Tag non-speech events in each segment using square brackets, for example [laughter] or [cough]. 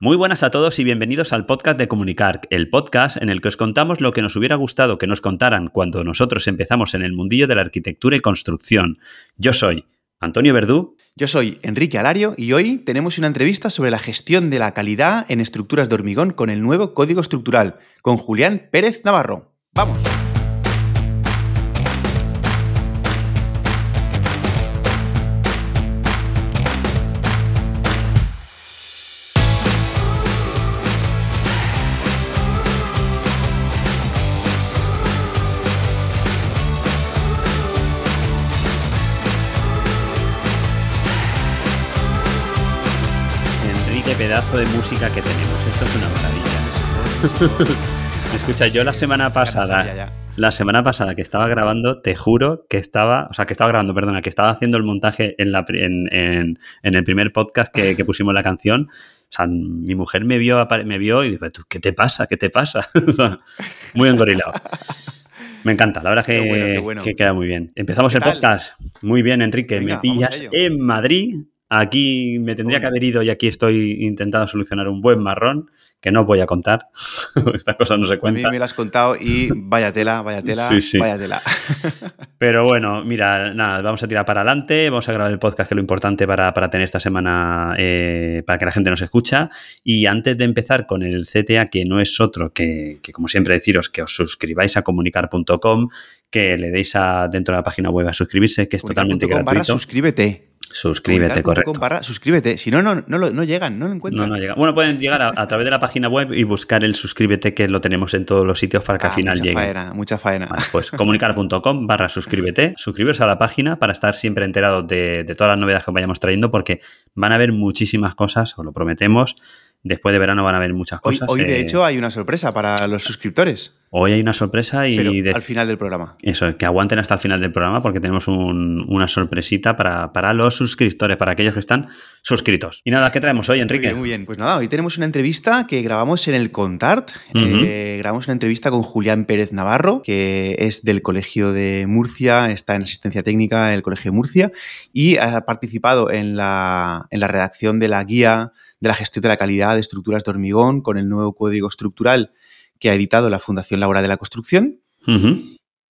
Muy buenas a todos y bienvenidos al podcast de Comunicar, el podcast en el que os contamos lo que nos hubiera gustado que nos contaran cuando nosotros empezamos en el mundillo de la arquitectura y construcción. Yo soy Antonio Verdú. Yo soy Enrique Alario y hoy tenemos una entrevista sobre la gestión de la calidad en estructuras de hormigón con el nuevo código estructural, con Julián Pérez Navarro. ¡Vamos! Pedazo de música que tenemos. Esto es una maravilla. [laughs] Escucha, yo la semana pasada, la semana pasada que estaba grabando, te juro que estaba, o sea, que estaba grabando, perdona, que estaba haciendo el montaje en, la, en, el primer podcast que, pusimos la canción. O sea, mi mujer me vio, me vio y dijo, ¿qué te pasa? ¿Qué te pasa? [laughs] muy engorilado. Me encanta, la verdad que, que queda muy bien. Empezamos el podcast. Muy bien, Enrique. me pillas en Madrid Aquí me tendría que haber ido y aquí estoy intentando solucionar un buen marrón que no voy a contar. [laughs] Estas cosas no se cuentan. A mí me lo has contado y vaya tela, vaya tela, vaya tela. [laughs] Pero bueno, mira, nada, vamos a tirar para adelante, vamos a grabar el podcast, que es lo importante para, tener esta semana, eh, para que la gente nos escucha. Y antes de empezar con el CTA, que no es otro que, que como siempre deciros, que os suscribáis a comunicar.com, que le deis a, dentro de la página web a suscribirse, que es totalmente gratuito. suscríbete. Suscríbete, correcto. suscríbete. Si no, no, no, no, llegan, no lo encuentran. No, no Bueno, pueden llegar a, través de la página web y buscar el suscríbete que lo tenemos en todos los sitios para que al ah, final mucha llegue. Faena, mucha faena. pues [laughs] comunicar.com barra suscríbete. Suscribiros a la página para estar siempre enterados de, de todas las novedades que vayamos trayendo porque van a haber muchísimas cosas, os lo prometemos Después de verano van a haber muchas cosas. Hoy, de eh, hecho, hay una sorpresa para los suscriptores. Hoy hay una sorpresa y... al final del programa. Eso, que aguanten hasta el final del programa porque tenemos una sorpresita para, los suscriptores, para aquellos que están suscritos. Y nada, ¿qué traemos hoy, Enrique? Muy bien, Pues nada, hoy tenemos una entrevista que grabamos en el Contart. Eh, grabamos una entrevista con Julián Pérez Navarro, que es del Colegio de Murcia, está en asistencia técnica del Colegio de Murcia y ha participado en la, en la redacción de la guía de la gestión de la calidad de estructuras de hormigón con el nuevo código estructural que ha editado la Fundación Laboral de la Construcción.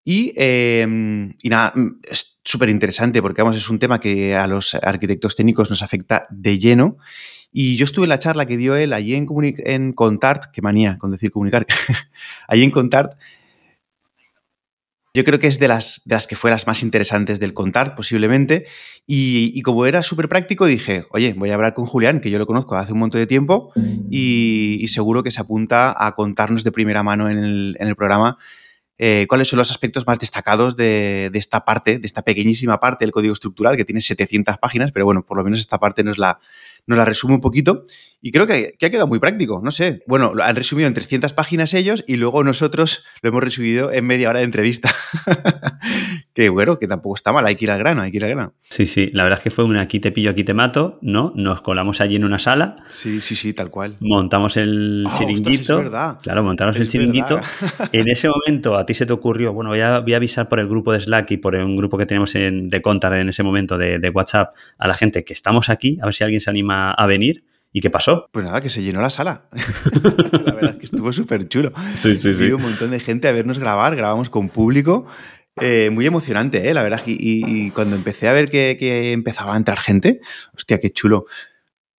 y, em, y, nada, es súper interesante porque vamos, es un tema que a los arquitectos técnicos nos afecta de lleno. Y yo estuve en la charla que dio él allí en, en Contart, qué manía con decir comunicar, [laughs] allí en Contart, yo creo que es de las, de las que fue las más interesantes del contar, posiblemente. Y, como era súper práctico, dije, oye, voy a hablar con Julián, que yo lo conozco hace un montón de tiempo, y, seguro que se apunta a contarnos de primera mano en el, programa eh, cuáles son los aspectos más destacados de, esta parte, de esta pequeñísima parte del código estructural, que tiene 700 páginas, pero bueno, por lo menos esta parte nos la, nos la resume un poquito y creo que, ha quedado muy práctico, no sé. Bueno, lo han resumido en 300 páginas ellos y luego nosotros lo hemos resumido en media hora de entrevista. [laughs] que bueno, que tampoco está mal, hay que ir al grano, hay que ir al grano. Sí, sí, la verdad es que fue un aquí te pillo, aquí te mato, ¿no? Nos colamos allí en una sala. Sí, sí, sí, tal cual. Montamos el ah, chiringuito. Claro, montamos el chiringuito. [laughs] En ese momento a ti se te ocurrió, bueno, voy a, avisar por el grupo de Slack y por un grupo que tenemos en, de Contar en ese momento de, de WhatsApp a la gente que estamos aquí, a ver si alguien se anima a, venir. ¿Y qué pasó? Pues nada, que se llenó la sala. [laughs] la verdad es que estuvo súper chulo. Sí, sí, sí. un montón de gente a vernos grabar, grabamos con público. Eh, muy emocionante, ¿eh? la verdad. Y, cuando empecé a ver que, empezaba a entrar gente, hostia, qué chulo.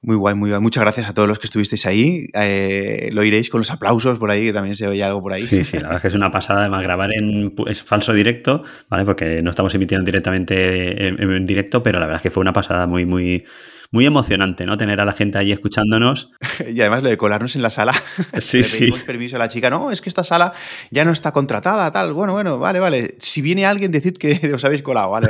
Muy guay, muy guay. Muchas gracias a todos los que estuvisteis ahí. Eh, lo iréis con los aplausos por ahí, que también se oye algo por ahí. Sí, sí, la verdad es que es una pasada. Además, grabar en es falso directo, ¿vale? Porque no estamos emitiendo directamente en, directo, pero la verdad es que fue una pasada muy, muy, muy emocionante, ¿no? Tener a la gente allí escuchándonos. [laughs] y además lo de colarnos en la sala. [laughs] Sí, Le pedimos permiso a la chica. No, es que esta sala ya no está contratada, tal. Bueno, bueno, vale, vale. Si viene alguien, decid que [laughs] os habéis colado, ¿vale?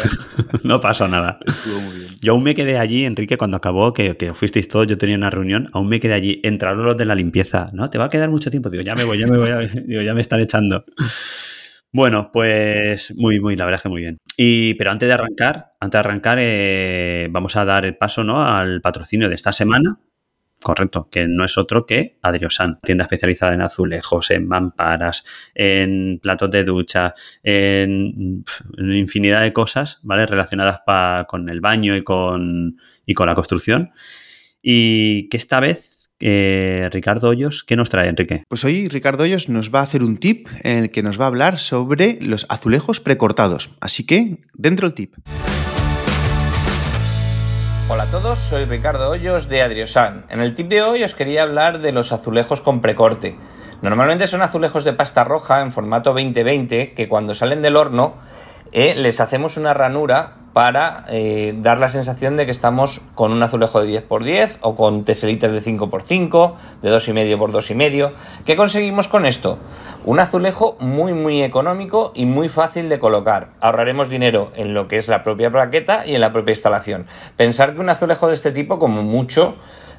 no pasa nada. Estuvo muy bien. Yo aún me quedé allí, Enrique, cuando acabó, que, que fuisteis todos, yo tenía una reunión, aún me quedé allí. Entraron los de la limpieza, ¿no? Te va a quedar mucho tiempo. Digo, ya me voy, ya me voy, digo, ya me están echando. Bueno, pues muy, muy, la verdad es que muy bien. Y, pero antes de arrancar, antes de arrancar, eh, vamos a dar el paso ¿no? al patrocinio de esta semana. Correcto, que no es otro que Adriosan, tienda especializada en azulejos, en mamparas, en platos de ducha, en, infinidad de cosas, ¿vale? Relacionadas con el baño y con, y con la construcción. Y que esta vez Eh, Ricardo Hoyos, ¿qué nos trae, Enrique? Pues hoy Ricardo Hoyos nos va a hacer un tip en el que nos va a hablar sobre los azulejos precortados. Así que, dentro el tip. Hola a todos, soy Ricardo Hoyos de Adriosan. En el tip de hoy os quería hablar de los azulejos con precorte. Normalmente son azulejos de pasta roja en formato 2020 que cuando salen del horno eh, les hacemos una ranura para eh, dar la sensación de que estamos con un azulejo de 10x10 o con teselitas de 5x5, de 2,5 por 2,5. ¿Qué conseguimos con esto? Un azulejo muy muy económico y muy fácil de colocar. Ahorraremos dinero en lo que es la propia plaqueta y en la propia instalación. Pensar que un azulejo de este tipo, como mucho,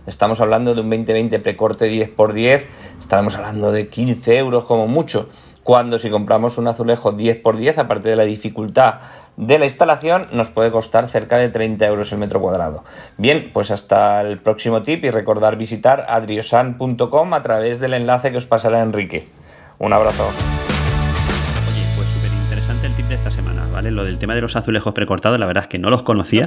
estamos hablando de un 2020 precorte 10x10, estaremos hablando de 15 euros como mucho cuando si compramos un azulejo 10x10, aparte de la dificultad de la instalación, nos puede costar cerca de 30 euros el metro cuadrado. Bien, pues hasta el próximo tip y recordar visitar adriosan.com a través del enlace que os pasará Enrique. Un abrazo ¿vale? Lo del tema de los azulejos precortados, la verdad es que no los conocía.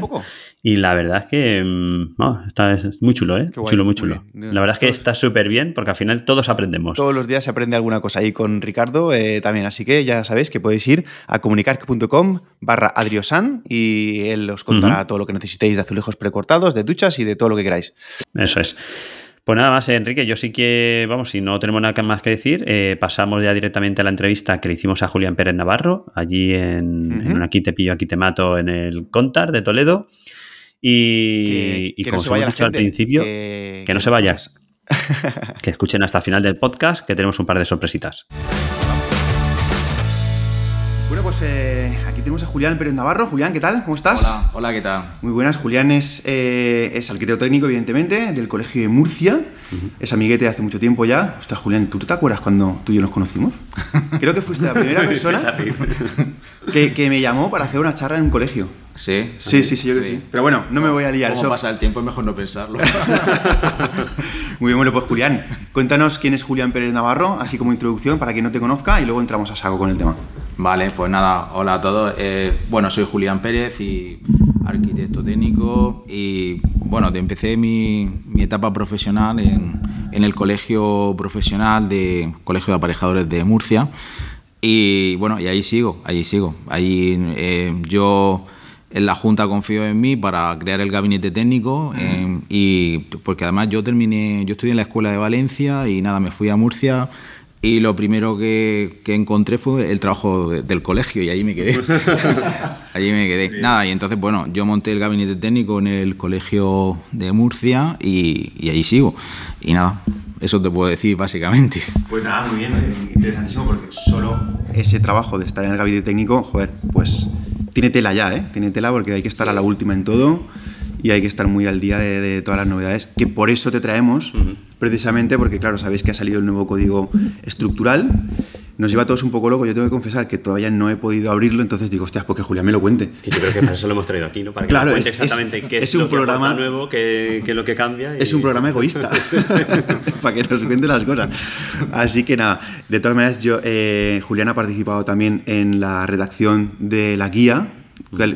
Y la verdad es que mm, está, es muy chulo, ¿eh? chulo, muy chulo. La verdad es que está súper bien porque al final todos aprendemos. Todos los días se aprende alguna cosa ahí con Ricardo eh, también. Así que ya sabéis que podéis ir a comunicar.com barra adriosan y él os contará todo lo que necesitéis de azulejos precortados, de duchas y de todo lo que queráis. Eso es. Pues nada más, Enrique, yo sí que, vamos, si no tenemos nada más que decir, eh, pasamos ya directamente a la entrevista que le hicimos a Julián Pérez Navarro, allí en, un Aquí te pillo, aquí te mato, en el Contar de Toledo. Y, como se hemos dicho al principio, que, no se vaya. [laughs] que escuchen hasta el final del podcast, que tenemos un par de sorpresitas. Tenemos a Julián Pérez Navarro. Julián, ¿qué tal? ¿Cómo estás? Hola, hola, ¿qué tal? Muy buenas. Julián es, eh, es arquitecto técnico, evidentemente, del Colegio de Murcia. Es amiguete de hace mucho tiempo ya. Ostras, Julián, ¿tú te acuerdas cuando tú y yo nos conocimos? [laughs] Creo que fuiste la primera persona que, que me llamó para hacer una charla en un colegio. Sí. Sí, sí, sí, yo que sí. Pero bueno, no me voy a liar. Como pasa el tiempo es mejor no pensarlo. [laughs] Muy bien, bueno, pues Julián, cuéntanos quién es Julián Pérez Navarro, así como introducción para quien no te conozca y luego entramos a saco con el tema. Vale, pues nada, hola a todos. Eh, bueno, soy Julián Pérez y arquitecto técnico y bueno, empecé mi, etapa profesional en, en, el colegio profesional de Colegio de Aparejadores de Murcia y bueno, y ahí sigo, ahí sigo. Ahí eh, yo en la Junta confió en mí para crear el gabinete técnico eh, y porque además yo terminé, yo estudié en la escuela de Valencia y nada, me fui a Murcia y lo primero que, encontré fue el trabajo del colegio y [laughs] allí me quedé. allí me quedé. Nada, y entonces, bueno, yo monté el gabinete técnico en el colegio de Murcia y, y allí sigo. Y nada, eso te puedo decir básicamente. Pues nada, muy bien, interesantísimo porque solo ese trabajo de estar en el gabinete técnico, joder, pues tiene tela ya, ¿eh? Tiene tela porque hay que estar a la última en todo y hay que estar muy al día de, todas las novedades, que por eso te traemos, precisamente porque, claro, sabéis que ha salido el nuevo código estructural. Nos lleva a todos un poco loco. Yo tengo que confesar que todavía no he podido abrirlo, entonces digo, hostias, porque Julián me lo cuente. yo creo que para eso lo hemos traído aquí, ¿no? Para que claro, cuente exactamente qué es, un lo programa nuevo, qué, es lo que cambia. Es un programa egoísta, [laughs] para que nos cuente las cosas. Así que nada, de todas maneras, yo, eh, Julián ha participado también en la redacción de la guía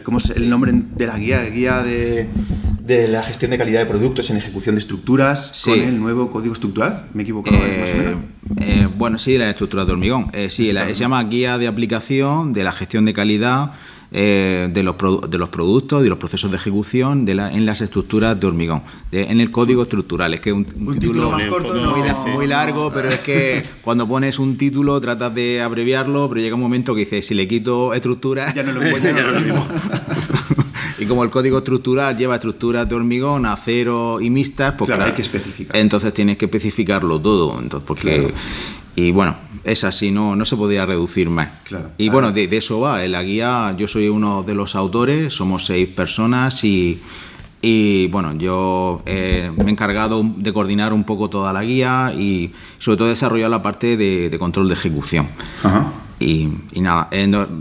¿Cómo es el nombre de la guía? Guía de, de la gestión de calidad de productos en ejecución de estructuras con el nuevo código estructural. ¿Me equivoco eh, eh, bueno, sí, la estructura de hormigón. Eh, sí, se llama guía de aplicación de la gestión de calidad eh, de, los de los productos, de los procesos de ejecución de la, en las estructuras de hormigón, en el código estructural. Es que un, un, título, más corto, muy, largo, pero es que [laughs] cuando pones un título tratas de abreviarlo, pero llega un momento que dices, si le quito estructura, ya no lo [laughs] encuentro. lo mismo. [laughs] y como el código estructural lleva estructuras de hormigón, acero y mixtas, pues claro, hay que especificar. Entonces tienes que especificarlo todo. Entonces, porque, Y bueno, es así, no, no se podía reducir más. y bueno, de, eso va. En la guía yo soy uno de los autores, somos seis personas y, y bueno, yo eh, me he encargado de coordinar un poco toda la guía y sobre todo desarrollar la parte de, control de ejecución. Y, nada,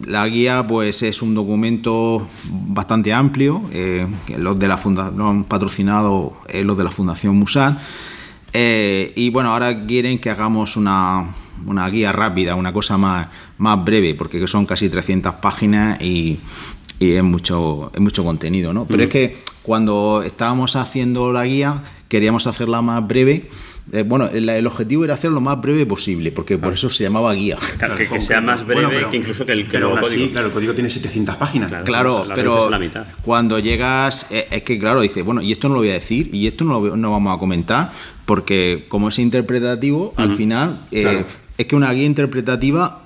la guía pues es un documento bastante amplio, eh, los de la fundación han patrocinado eh, los de la Fundación Musal. Eh, y bueno, ahora quieren que hagamos una, una guía rápida, una cosa más, más breve, porque son casi 300 páginas y, y es, mucho, es mucho contenido, ¿no? Pero es que cuando estábamos haciendo la guía, queríamos hacerla más breve eh, bueno, el, objetivo era hacerlo lo más breve posible, porque por eso se llamaba guía. que, sea más breve que incluso que el, que código. claro, el código tiene 700 páginas. Claro, pero cuando llegas, eh, es que claro, dice, bueno, y esto no lo voy a decir, y esto no lo no vamos a comentar, porque como es interpretativo, al final, eh, es que una guía interpretativa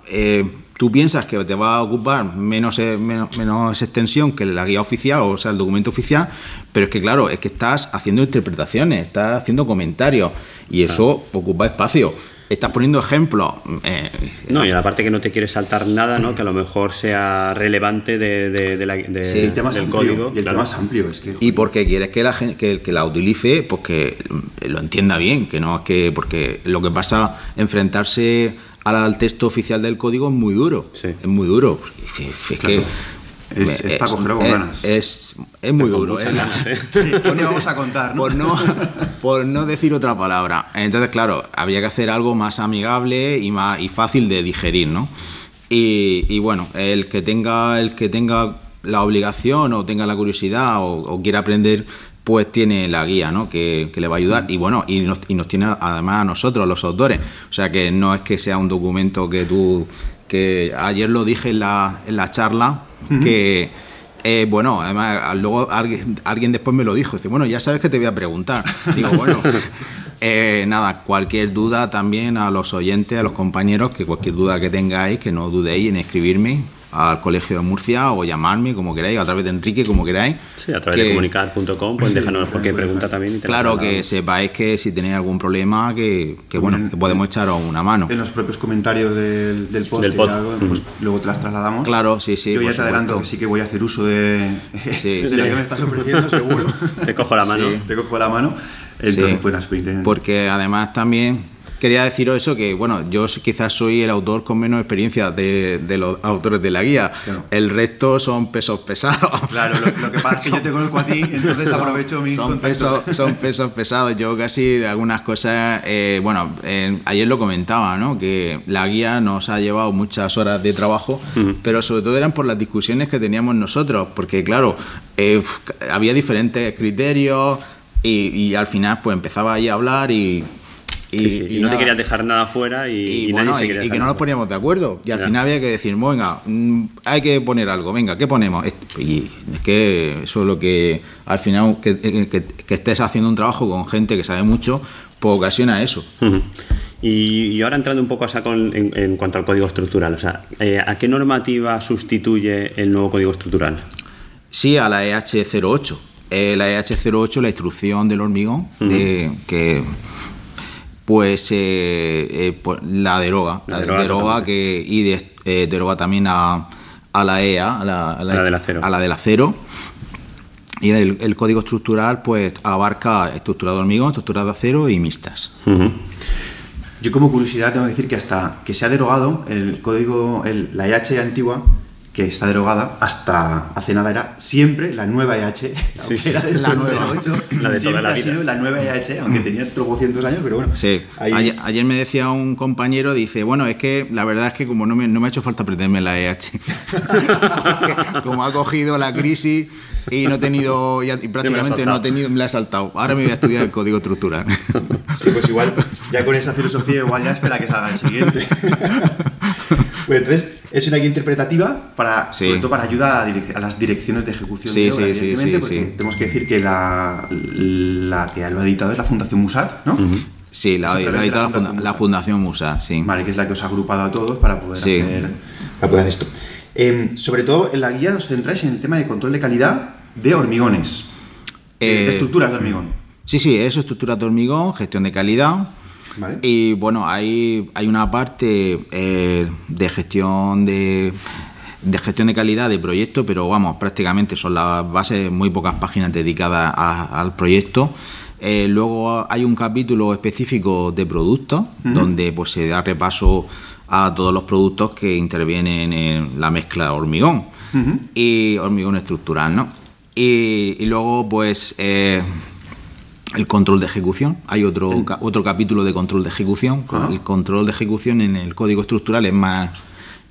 tú piensas que te va a ocupar menos, menos, menos, extensión que la guía oficial, o sea, el documento oficial, pero es que, claro, es que estás haciendo interpretaciones, estás haciendo comentarios y eso ocupa espacio. Estás poniendo ejemplos. Eh, no, y la parte que no te quieres saltar nada, ¿no? Que a lo mejor sea relevante de, de, la, del código. Y el tema más amplio. Es que, y porque quieres que la gente que, que la utilice, pues que lo entienda bien, que no es que. Porque lo que pasa, enfrentarse al texto oficial del código es muy duro. Es muy duro. Es, que es, es para con ganas. Es, es muy duro. ¿eh? ¿eh? [laughs] vamos a contar, ¿no? Por, ¿no? [laughs] por no decir otra palabra. Entonces, claro, había que hacer algo más amigable y, más, y fácil de digerir, ¿no? Y, bueno, el que tenga el que tenga la obligación o tenga la curiosidad o, quiera aprender pues tiene la guía, ¿no? Que, que, le va a ayudar. Y bueno, y nos, y nos tiene además a nosotros, los autores. O sea que no es que sea un documento que tú que ayer lo dije en la, en la charla, que, eh, bueno, además luego alguien, alguien después me lo dijo, dice, bueno, ya sabes que te voy a preguntar. [laughs] Digo, bueno, eh, nada, cualquier duda también a los oyentes, a los compañeros, que cualquier duda que tengáis, que no dudéis en escribirme al Colegio de Murcia o llamarme como queráis, a través de Enrique, como queráis. Sí, a través de comunicar.com, pues [laughs] déjanos porque pregunta también. Y claro, que sepáis que si tenéis algún problema, que, que bueno, que podemos echaros una mano. En los propios comentarios del, del post, pues, luego te las trasladamos. Claro, sí, sí. Yo ya te adelanto que sí que voy a hacer uso de, sí, [laughs] de lo que me estás ofreciendo, seguro. [laughs] te cojo la mano. Te cojo la mano. Entonces, pues, Porque además también quería deciros eso, que bueno, yo quizás soy el autor con menos experiencia de, los autores de la guía. El resto son pesos pesados. Claro, lo, que pasa es que yo te conozco a ti, entonces aprovecho mi son pesos Son pesos pesados. Yo casi algunas cosas, eh, bueno, ayer lo comentaba, ¿no? Que la guía nos ha llevado muchas horas de trabajo, pero sobre todo eran por las discusiones que teníamos nosotros, porque claro, eh, había diferentes criterios. Y, y, al final pues empezaba ahí a hablar y y, no te querías dejar nada fuera y, nadie se quería Y que no nos poníamos de acuerdo. Y al final había que decir, venga, mm, hay que poner algo, venga, ¿qué ponemos? Y es que eso es lo que al final, que, estés haciendo un trabajo con gente que sabe mucho, pues ocasiona eso. y, ahora entrando un poco a saco en, cuanto al código estructural, o sea, eh, ¿a qué normativa sustituye el nuevo código estructural? Sí, a la EH08. Eh, la EH08, la instrucción del hormigón, de, que pues, eh, eh, pues la deroga, la, deroga, que y eh, deroga también a, la EA, a la, a la, del acero. A la del acero. Y el, código estructural pues abarca estructura de hormigón, estructura de acero y mixtas. Yo como curiosidad tengo que decir que hasta que se ha derogado el código, la EH antigua, que está derogada, hasta hace nada era siempre la nueva EH, [laughs] aunque era la nueva 8, la de siempre la ha sido la nueva EH, aunque tenía cientos años, pero bueno. Sí. Ayer, me decía un compañero, dice, bueno, es que la verdad es que como no me, no me ha hecho falta aprenderme la EH, [laughs] como ha cogido la crisis y no he tenido, y prácticamente no he tenido, me la he saltado. Ahora me voy a estudiar el código estructural. [laughs] Sí, pues igual, ya con esa filosofía, igual ya espera que salga el siguiente. Pues entonces, es una guía interpretativa para, sobre todo para ayudar a, las direcciones de ejecución sí, de obra, sí, sí, porque tenemos que decir que la, la, que lo ha editado es la Fundación Musat, ¿no? Sí, la, ha editado la, Fundación Musat, sí. Vale, que es la que os ha agrupado a todos para poder, hacer, para poder hacer esto. Em, sobre todo en la guía os centráis en el tema de control de calidad de hormigones, de, eh, estructuras de hormigón. Sí, sí, eso, estructuras de hormigón, gestión de calidad. Y bueno, hay, hay una parte eh, de gestión de, de gestión de calidad de proyecto, pero vamos, prácticamente son las bases, muy pocas páginas dedicadas al proyecto. Eh, luego hay un capítulo específico de productos, donde pues se da repaso a todos los productos que intervienen en la mezcla hormigón y hormigón estructural, ¿no? Y, luego, pues, eh, el control de ejecución. Hay otro, otro capítulo de control de ejecución. El control de ejecución en el código estructural es más,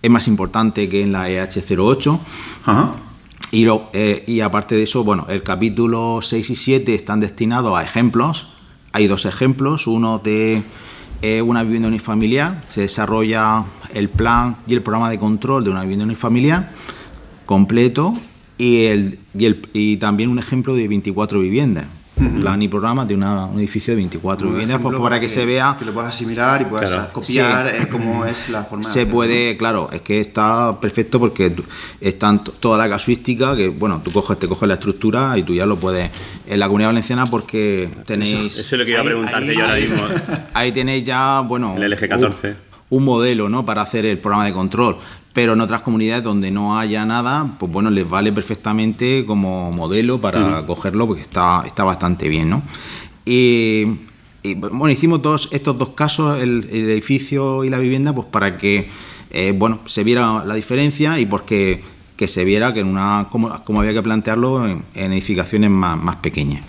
es más importante que en la EH08. Y, eh, y aparte de eso, bueno, el capítulo 6 y 7 están destinados a ejemplos, hay dos ejemplos, uno de eh, una vivienda unifamiliar, se desarrolla el plan y el programa de control de una vivienda unifamiliar completo y, el, y, el, y también un ejemplo de 24 viviendas plan y programa de un edificio de 24 viviendas pues, para que, se vea que lo puedas asimilar y puedas copiar eh, cómo es la forma se puede claro es que está perfecto porque están toda la casuística que bueno tú coges te coges la estructura y tú ya lo puedes en la comunidad valenciana porque tenéis eso, es lo que iba a preguntarte yo ahora mismo. ahí tenéis ya bueno el LG 14 un modelo ¿no? para hacer el programa de control pero en otras comunidades donde no haya nada, pues bueno, les vale perfectamente como modelo para cogerlo porque está, está bastante bien, ¿no? Y, bueno, hicimos dos, estos dos casos, el, edificio y la vivienda, pues para que, eh, bueno, se viera la diferencia y porque que se viera que en una, como, había que plantearlo en, edificaciones más, pequeñas.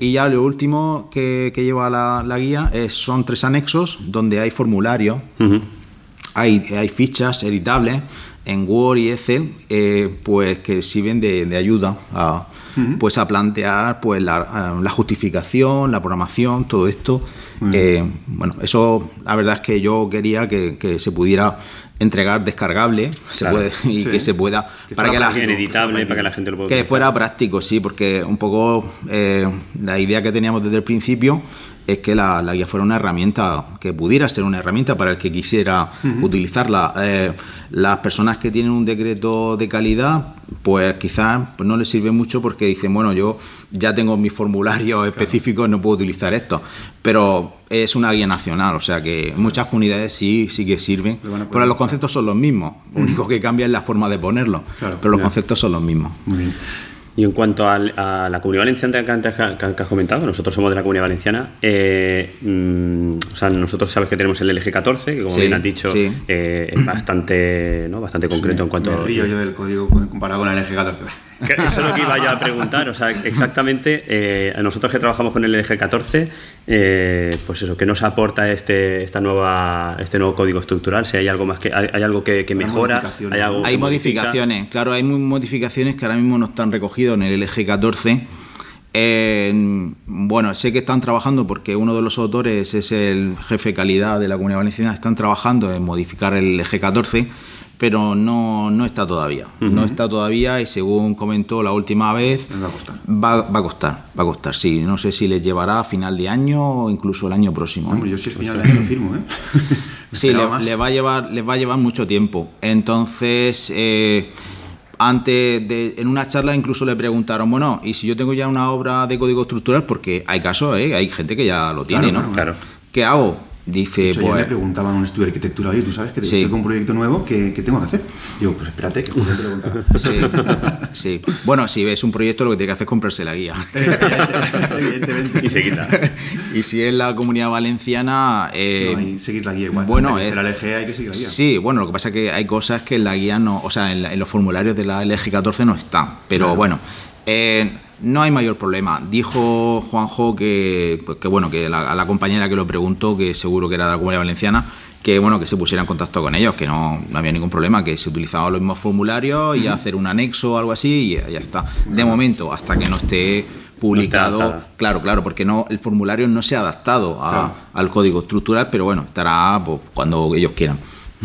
Y ya lo último que, lleva la, guía es, son tres anexos donde hay formularios. Hay, hay fichas editables en Word y Excel eh, pues que sirven de, ayuda a, pues a plantear pues la, justificación, la programación, todo esto. Eh, bueno, eso la verdad es que yo quería que, se pudiera entregar descargable se puede, y que se pueda para que la gente editable para que la gente lo pueda que fuera práctico sí porque un poco eh, la idea que teníamos desde el principio es que la, guía fuera una herramienta, que pudiera ser una herramienta para el que quisiera utilizarla. Eh, las personas que tienen un decreto de calidad, pues quizás pues no les sirve mucho porque dicen, bueno, yo ya tengo mi formulario específico, no puedo utilizar esto. Pero es una guía nacional, o sea que muchas comunidades sí, sí que sirven. Pero, los conceptos son los mismos, lo único que cambia es la forma de ponerlo, pero los conceptos son los mismos. Muy bien. Y en cuanto al, a la comunidad valenciana que, has comentado, nosotros somos de la comunidad valenciana. Eh, mm, o sea, nosotros sabes que tenemos el LG14, que como bien has dicho, eh, es bastante, ¿no? bastante concreto en cuanto. Me río yo del código comparado con el LG14. Eso es lo que iba ya a preguntar. O sea, exactamente, eh, nosotros que trabajamos con el LG14, eh, pues eso, que nos aporta este, esta nueva, este nuevo código estructural? Si hay algo más que hay, hay algo que, mejora, hay, algo hay modificaciones, claro, hay modificaciones que ahora mismo no están recogidas en el LG 14. Bueno, sé que están trabajando porque uno de los autores es el jefe de calidad de la Comunidad Valenciana, están trabajando en modificar el LG 14 pero no, no está todavía. No está todavía y según comentó la última vez, va a costar. Va, va, a costar, va a costar, sí. No sé si les llevará a final de año o incluso el año próximo. ¿eh? Hombre, yo si es final de año firmo, ¿eh? [laughs] [laughs] sí, le, va a llevar, les va a llevar mucho tiempo. Entonces, eh, antes de, en una charla incluso le preguntaron, bueno, ¿y si yo tengo ya una obra de código estructural? Porque hay casos, ¿eh? hay gente que ya lo tiene, ¿no? Claro. ¿Qué hago? Dice, pues. me preguntaban en un estudio de arquitectura, oye, tú sabes que sí. un proyecto nuevo, ¿qué, tengo que hacer? Digo, pues espérate, que te lo contará. [laughs] Sí, sí. Bueno, si ves un proyecto, lo que tiene que hacer es comprarse la guía. [laughs] y seguirla. Y si es la comunidad valenciana. Eh, seguir la guía igual. Bueno, es, la LG hay que seguir la guía. Sí, bueno, lo que pasa es que hay cosas que en la guía no. O sea, en, los formularios de la LG 14 no están. Pero bueno. Eh, no hay mayor problema. Dijo Juanjo que, pues, que bueno, que la, a la compañera que lo preguntó, que seguro que era de la comunidad valenciana, que bueno, que se pusiera en contacto con ellos, que no, había ningún problema, que se utilizaban los mismos formularios y hacer un anexo o algo así y ya está. De momento, hasta que no esté publicado, claro, claro, porque no el formulario no se ha adaptado al código estructural, pero bueno, estará pues, cuando ellos quieran.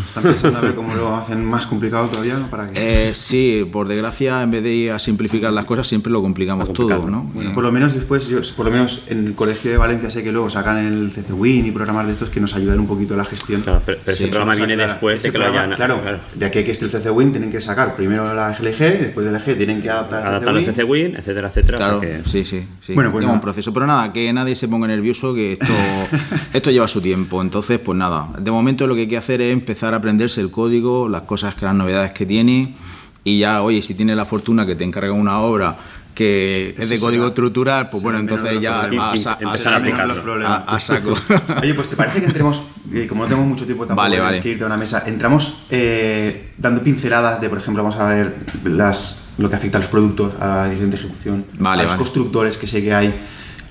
¿Están pensando a ver cómo lo hacen más complicado todavía? ¿no? ¿Para que... Eh, sí, por desgracia, en vez de ir a simplificar las cosas, siempre lo complicamos todo, ¿no? Bueno, por lo menos después, yo, por lo menos en el Colegio de Valencia sé que luego sacan el CCWIN y programas de estos que nos ayudan un poquito a la gestión. Claro, pero, ese programa viene después de que lo hayan... Claro, de aquí a que esté el CCWIN tienen que sacar primero la GLG, después del GLG tienen que adaptar, adaptar el CCWIN, etcétera, etcétera. Claro, sí, sí, sí. Bueno, pues un proceso. Pero nada, que nadie se ponga nervioso, que esto, [laughs] esto lleva su tiempo. Entonces, pues nada, de momento lo que hay que hacer es empezar a aprenderse el código las cosas, que las novedades que tiene y ya, oye, si tienes la fortuna que te encarga una obra que es de código estructural, pues bueno, entonces ya a, a, [laughs] saco. Oye, pues te parece que entremos, eh, como no tenemos mucho tiempo tampoco vale, vale. que irte a una mesa, entramos eh, dando pinceladas de, por ejemplo, vamos a ver las, lo que afecta a los productos, a la dirección de ejecución, a los constructores que sé que hay,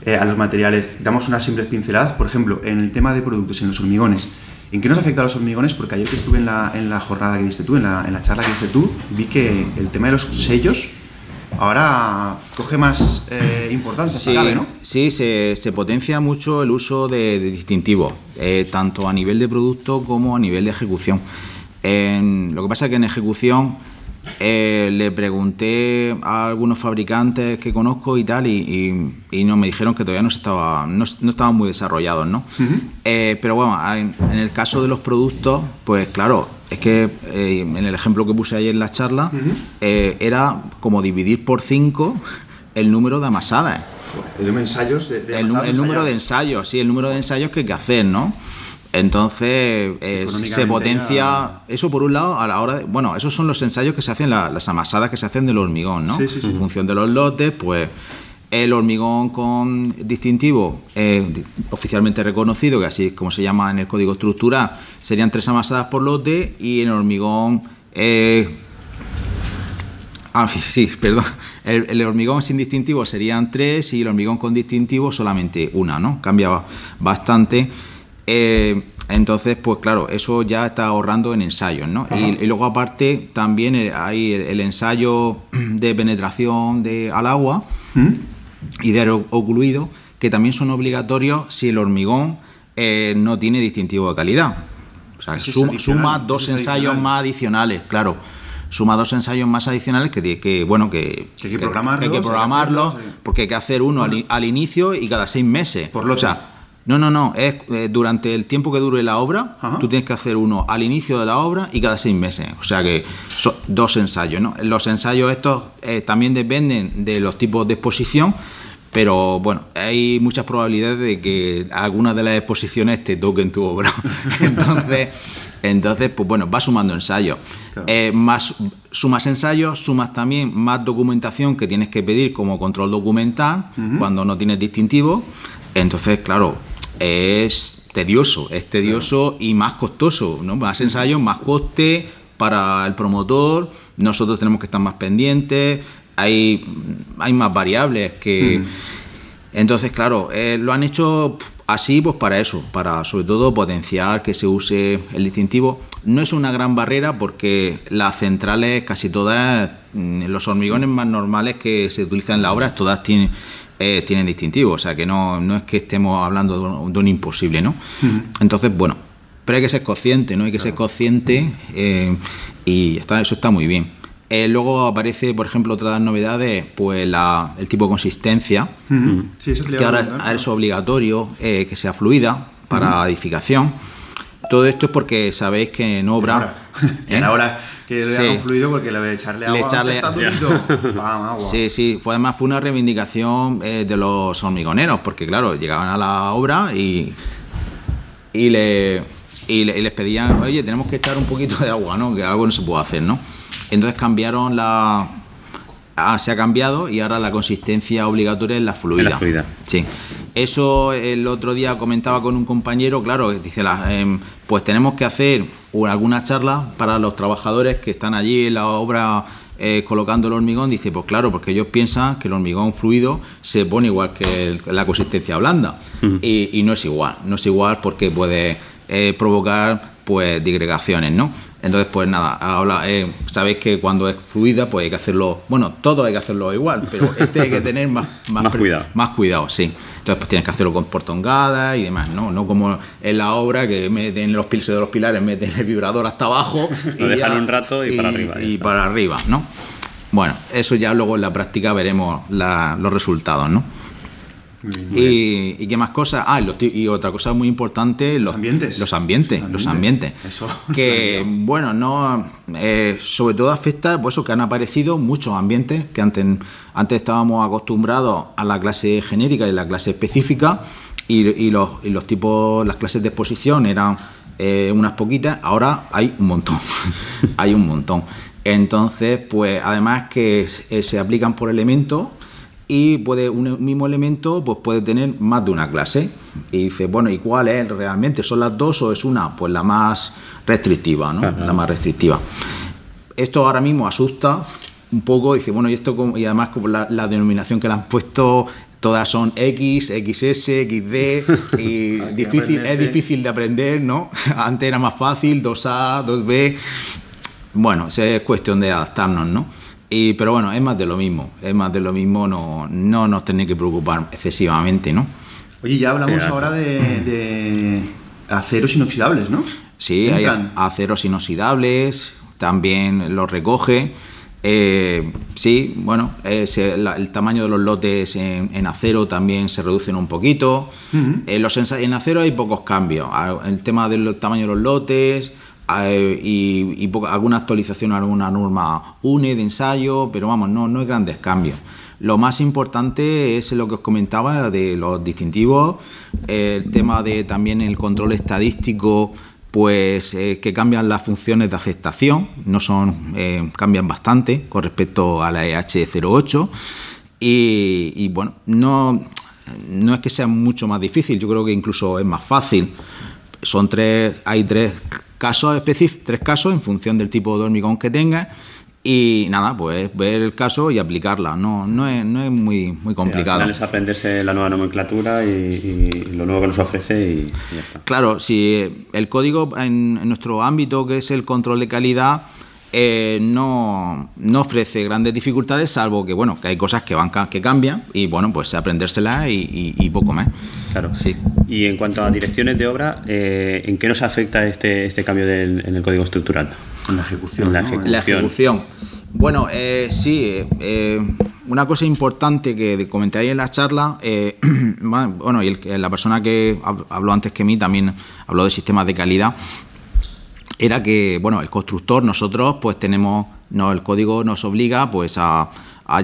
eh, a los materiales. Damos unas simples pinceladas, por ejemplo, en el tema de productos, en los hormigones. ¿En qué nos afecta a los hormigones? Porque ayer que estuve en la, en la jornada que diste tú, en la, en la, charla que diste tú, vi que el tema de los sellos ahora coge más eh, importancia. Sí, ¿no? sí se, potencia mucho el uso de, distintivos, eh, tanto a nivel de producto como a nivel de ejecución. lo que pasa es que en ejecución eh, le pregunté a algunos fabricantes que conozco y tal, y, no me dijeron que todavía no, estaba, no, estaban muy desarrollados, ¿no? Eh, pero bueno, en, el caso de los productos, pues claro, es que eh, en el ejemplo que puse ayer en la charla, era como dividir por cinco el número de amasadas. El número de ensayos. el, el número de ensayos, sí, el número de ensayos que hay que hacer, ¿no? Entonces eh, se potencia eso por un lado a la hora de, bueno, esos son los ensayos que se hacen, las amasadas que se hacen del hormigón, ¿no? En función de los lotes, pues el hormigón con distintivo eh, oficialmente reconocido, que así es como se llama en el código estructural, serían tres amasadas por lote y en hormigón eh, ah, sí, perdón. El, hormigón sin distintivo serían tres y el hormigón con distintivo solamente una, ¿no? Cambia bastante. Eh, entonces, pues claro, eso ya está ahorrando en ensayos, ¿no? Y, luego aparte también eh, hay el, ensayo [clears throat] de penetración de, al agua ¿Mm? y de ocluido, que también son obligatorios si el hormigón eh, no tiene distintivo de calidad. O sea, suma, dos ensayos más adicionales, claro. Suma dos ensayos más adicionales que, que bueno, que, hay que programarlo, hay que programarlo porque hay que hacer uno al, inicio y cada seis meses. Por lo o sea, no, no, no. Es eh, durante el tiempo que dure la obra, tú tienes que hacer uno al inicio de la obra y cada seis meses. O sea que son dos ensayos, ¿no? Los ensayos estos eh, también dependen de los tipos de exposición, pero bueno, hay muchas probabilidades de que algunas de las exposiciones te toquen tu obra. [laughs] entonces, entonces, pues bueno, va sumando ensayos. Eh, más sumas ensayos, sumas también más documentación que tienes que pedir como control documental cuando no tienes distintivo. Entonces, claro, es tedioso, es tedioso y más costoso, ¿no? Más ensayos, más coste para el promotor, nosotros tenemos que estar más pendientes, hay, hay más variables que... Entonces, claro, eh, lo han hecho así pues para eso, para sobre todo potenciar que se use el distintivo. No es una gran barrera porque las centrales, casi todas, mm, los hormigones más normales que se utilizan en la obra, todas tienen eh, tienen distintivo, o sea que no, no es que estemos hablando de un, imposible, ¿no? Entonces, bueno, pero hay que ser consciente, ¿no? Hay que ser consciente eh, y está, eso está muy bien. Eh, luego aparece, por ejemplo, otras novedades, pues la, el tipo de consistencia, que ahora es obligatorio que sea fluida para edificación. Todo esto es porque sabéis que en obra... [laughs] En ahora que le haga un fluido porque le voy a echarle agua. Le echarle... [laughs] Sí, sí. Fue, además fue una reivindicación eh, de los hormigoneros, porque claro, llegaban a la obra y, y, le, y, les pedían, oye, tenemos que echar un poquito de agua, ¿no? Que algo no se puede hacer, ¿no? Entonces cambiaron la... Ah, se ha cambiado y ahora la consistencia obligatoria es la fluida. la fluida. Sí. Eso el otro día comentaba con un compañero, claro, dice, la, em, pues tenemos que hacer alguna charla para los trabajadores que están allí en la obra eh, colocando el hormigón, dice, pues claro, porque ellos piensan que el hormigón fluido se pone igual que la consistencia blanda. y, no es igual, no es igual porque puede eh, provocar pues digregaciones, ¿no? Entonces, pues nada, ahora eh, sabéis que cuando es fluida, pues hay que hacerlo, bueno, todo hay que hacerlo igual, pero este hay que tener más, [laughs] más, cuidado. Más cuidado, sí. Entonces, pues tienes que hacerlo con portongadas y demás, ¿no? No como en la obra que meten los pisos de los pilares, meten el vibrador hasta abajo. [laughs] Lo dejan un rato y, para arriba. Y para arriba, ¿no? Bueno, eso ya luego en la práctica veremos los resultados, ¿no? Y, qué más cosas? Ah, y, otra cosa muy importante, los, ambientes. Los ambientes, los ambientes. Eso. [laughs] Que, [laughs] bueno, no. Eh, sobre todo afecta, pues eso, que han aparecido muchos ambientes que antes, antes estábamos acostumbrados a la clase genérica y la clase específica, y, los, los tipos, las clases de exposición eran eh, unas poquitas, ahora hay un montón. [laughs] hay un montón. Entonces, pues además que eh, se aplican por elementos y puede un mismo elemento pues puede tener más de una clase. Y dice bueno y cuál es realmente son las dos o es una pues la más restrictiva no la más restrictiva. Esto ahora mismo asusta un poco dice bueno y esto y además como la, denominación que le han puesto todas son X, XS, XD y [laughs] difícil, es difícil de aprender, ¿no? [laughs] Antes era más fácil, 2A, 2B. Bueno, es cuestión de adaptarnos, ¿no? Y, pero bueno, es más de lo mismo, es más de lo mismo, no, no nos tenéis que preocupar excesivamente, ¿no? Oye, ya hablamos ahora de, aceros inoxidables, ¿no? Sí, hay aceros inoxidables, también los recoge. Eh, sí, bueno, el tamaño de los lotes en, acero también se reducen un poquito. en, los, en acero hay pocos cambios. El tema del tamaño de los lotes, y, alguna actualización alguna norma UNE de ensayo, pero vamos, no, no hay grandes cambios. Lo más importante es lo que os comentaba de los distintivos, el tema de también el control estadístico, pues eh, que cambian las funciones de aceptación, no son, eh, cambian bastante con respecto a la EH08 y, y bueno, no, no es que sea mucho más difícil, yo creo que incluso es más fácil. Son tres, hay tres casos específicos, tres casos en función del tipo de hormigón que tenga y nada, pues ver el caso y aplicarla. No, no, es, no es muy, muy complicado. es aprenderse la nueva nomenclatura y, lo nuevo que nos ofrece y, ya está. Claro, si el código en, nuestro ámbito, que es el control de calidad, eh, no, no, ofrece grandes dificultades, salvo que bueno, que hay cosas que van que cambian y bueno, pues aprendérselas y, y, poco más. Claro. Sí. Y en cuanto a direcciones de obra, eh, ¿en qué nos afecta este, este cambio del, en el código estructural? En la ejecución. la, ejecución. Bueno, eh, sí, una cosa importante que comenté en la charla, [clears throat] bueno, y la persona que habló antes que mí también habló de sistemas de calidad era que, bueno, el constructor, nosotros pues tenemos, no, el código nos obliga pues a,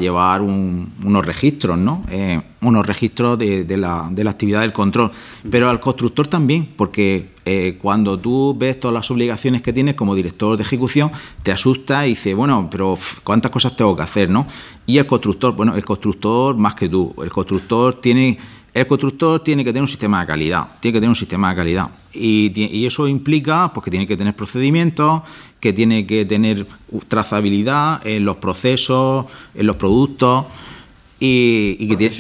llevar unos registros, ¿no? Eh, unos registros de, la, de, la, actividad del control, pero al constructor también, porque eh, cuando tú ves todas las obligaciones que tienes como director de ejecución, te asusta y dices, bueno, pero ¿cuántas cosas tengo que hacer, no? Y el constructor, bueno, el constructor más que tú, el constructor tiene el constructor tiene que tener un sistema de calidad, tiene que tener un sistema de calidad. Y, eso implica pues, que tiene que tener procedimientos, que tiene que tener trazabilidad en los procesos, en los productos y, que, tiene,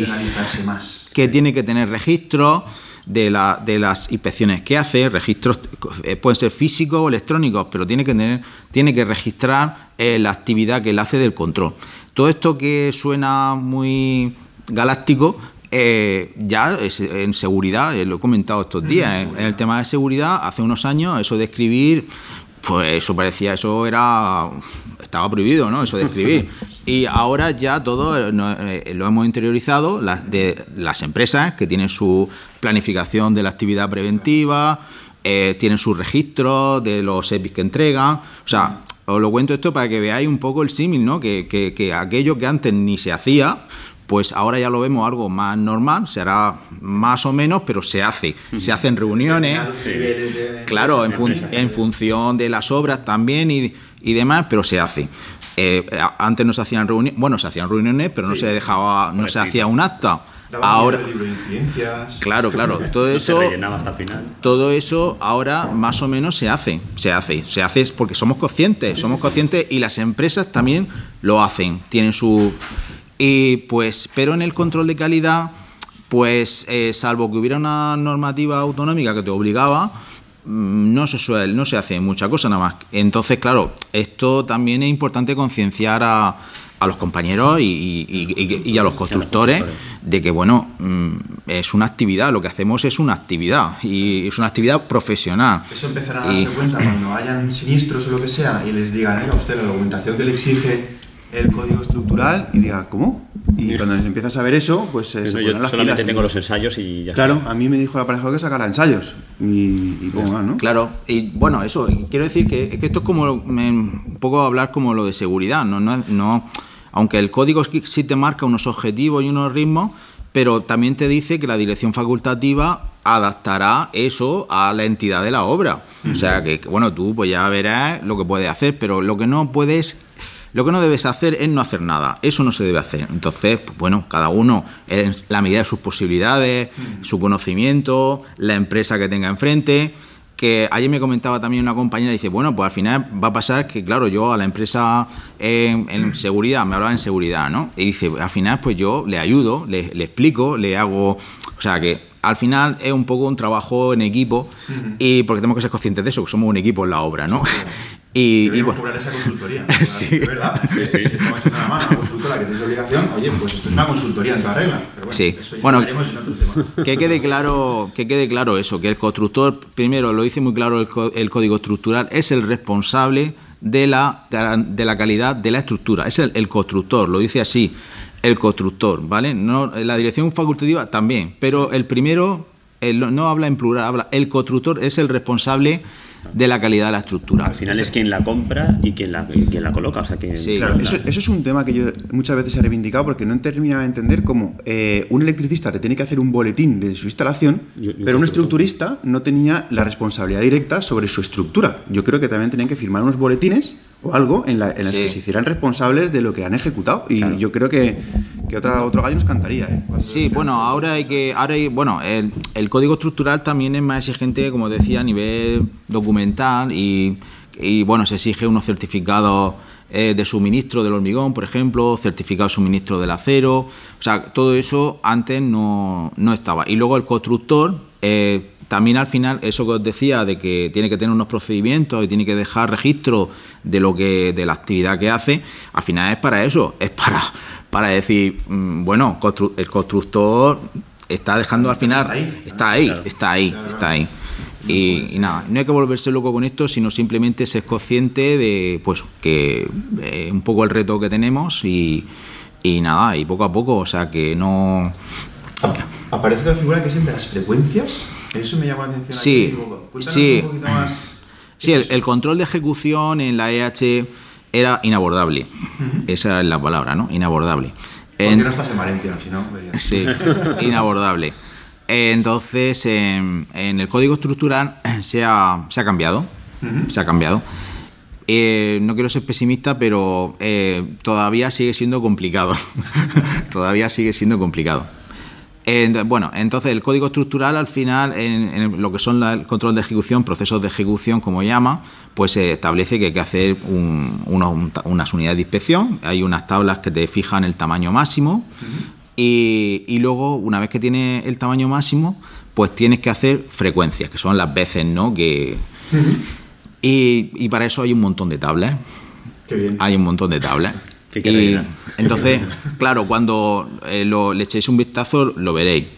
que tiene que tener registros de, las inspecciones que hace, registros eh, pueden ser físicos o electrónicos, pero tiene que tener, tiene que registrar eh, la actividad que él hace del control. Todo esto que suena muy galáctico, eh, ya en seguridad, eh, lo he comentado estos días, en el tema de seguridad, hace unos años eso de escribir, pues eso parecía, eso era, estaba prohibido, ¿no? Eso de escribir. [laughs] Y ahora ya todo eh, lo hemos interiorizado, las, de las empresas que tienen su planificación de la actividad preventiva, tienen su registro de los EPIs que entregan, o sea, os lo cuento esto para que veáis un poco el símil, ¿no? Que, que aquello que antes ni se hacía, pues ahora ya lo vemos algo más normal, será más o menos, pero se hace. Se hacen reuniones, claro, en, función de las obras también y, demás, pero se hace. Eh, antes no se hacían reuniones, bueno, se hacían reuniones, pero no se dejaba, no se hacía un acta. Ahora, claro, claro, [laughs] todo eso, todo eso ahora más o menos se hace, se hace, se hace porque somos conscientes, somos conscientes y las empresas también lo hacen, tienen su y pues, pero en el control de calidad, pues eh, salvo que hubiera una normativa autonómica que te obligaba, mm, no se suele, no se hace mucha cosa nada más. Entonces, claro, esto también es importante concienciar a, a, los compañeros y, a los constructores de que, bueno, mm, es una actividad, lo que hacemos es una actividad y es una actividad profesional. Eso empezará a darse cuenta cuando hayan siniestros o lo que sea y les digan, a usted la documentación que le exige el código estructural y diga, ¿cómo? Y cuando empiezas a ver eso, pues se Yo solamente tengo los ensayos y ya Claro, a mí me dijo la pareja que sacara ensayos y, y ¿no? Claro, y bueno, eso, quiero decir que, que esto es como un poco hablar como lo de seguridad, no, no, no aunque el código sí te marca unos objetivos y unos ritmos, pero también te dice que la dirección facultativa adaptará eso a la entidad de la obra. O sea que, bueno, tú pues ya verás lo que puedes hacer, pero lo que no puedes lo que no debes hacer es no hacer nada. Eso no se debe hacer. Entonces, pues, bueno, cada uno en la medida de sus posibilidades, su conocimiento, la empresa que tenga enfrente. Que ayer me comentaba también una compañera, dice, bueno, pues al final va a pasar que, claro, yo a la empresa en, seguridad, me hablaba en seguridad, ¿no? Y dice, al final, pues yo le ayudo, le, explico, le hago, o sea, que al final es un poco un trabajo en equipo y porque tenemos que ser conscientes de eso, que somos un equipo en la obra, ¿no? Y, y bueno. cobrar esa consultoría. [laughs] sí. Es verdad. Sí, sí. [laughs] Si estamos echando la mano a una consultora que tiene obligación, oye, pues esto es una consultoría en toda regla. Pero bueno, sí. Eso ya bueno, en otro tema. Que quede, claro, que quede claro eso, que el constructor, primero lo dice muy claro el, el código estructural, es el responsable de la, de la calidad de la estructura. Es el, el constructor, lo dice así el constructor, ¿vale? No, la dirección facultativa también, pero el primero no habla en plural, habla el constructor es el responsable de la calidad de la estructura. Al final es quien la compra y quien la, quien la coloca. O sea, eso, es un tema que yo muchas veces he reivindicado porque no he terminado de entender cómo eh, un electricista te tiene que hacer un boletín de su instalación, pero un estructurista no tenía la responsabilidad directa sobre su estructura. Yo creo que también tenían que firmar unos boletines o algo en, las que se hicieran responsables de lo que han ejecutado. Y yo creo que, que otra, otro gallo nos cantaría. ¿eh? Sí, bueno, ahora hay que. Ahora hay, bueno, el, el, código estructural también es más exigente, como decía, a nivel documental y, y bueno, se exige unos certificados eh, de suministro del hormigón, por ejemplo, certificado de suministro del acero. O sea, todo eso antes no, no estaba. Y luego el constructor. Eh, también al final, eso que os decía, de que tiene que tener unos procedimientos y tiene que dejar registro de lo que, de la actividad que hace, al final es para eso, es para, para decir, mm, bueno, el constructor está dejando al final, está ahí, está ahí, está ahí. Y, nada, no hay que volverse loco con esto, sino simplemente ser consciente de pues que es un poco el reto que tenemos y, y nada, y poco a poco, o sea que no. Aparece la figura que es el de las frecuencias. Eso me llama la atención. Sí, sí. Un poquito más. [clears throat] Sí, el, control de ejecución en la EH era inabordable. Esa es la palabra, ¿no? Inabordable. ¿Por qué no estás en Valencia? Si no, [laughs] Sí, [laughs] inabordable. Entonces, en, el código estructural [clears throat] se ha, se ha cambiado. Se ha cambiado. Eh, no quiero ser pesimista, pero eh, todavía sigue siendo complicado. [laughs] todavía sigue siendo complicado bueno, entonces el código estructural al final, en, lo que son el control de ejecución, procesos de ejecución, como llama, pues se establece que hay que hacer unas unidades de inspección, hay unas tablas que te fijan el tamaño máximo. Y, luego, una vez que tienes el tamaño máximo, pues tienes que hacer frecuencias, que son las veces, ¿no? Que, y, para eso hay un montón de tablas. Hay un montón de tablas y entonces, [laughs] claro, cuando eh, le echéis un vistazo, lo veréis.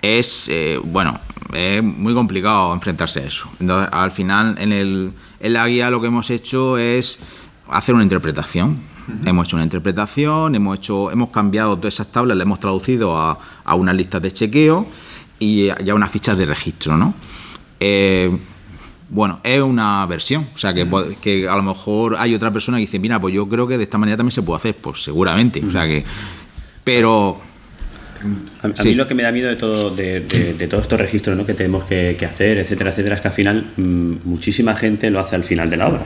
Es, eh, bueno, es muy complicado enfrentarse a eso. Entonces, al final, en, el, en la guía lo que hemos hecho es hacer una interpretación. Hemos hecho una interpretación, hemos, hecho, hemos cambiado todas esas tablas, las hemos traducido a, a unas listas de chequeo y a unas fichas de registro, ¿no? Eh, bueno, es una versión, o sea, que, que, a lo mejor hay otra persona que dice, mira, pues yo creo que de esta manera también se puede hacer, pues seguramente, o sea que, pero... A, mí lo que me da miedo de, todo, de, todos estos registros ¿no? que tenemos que, hacer, etcétera, etcétera, es que al final mm, muchísima gente lo hace al final de la obra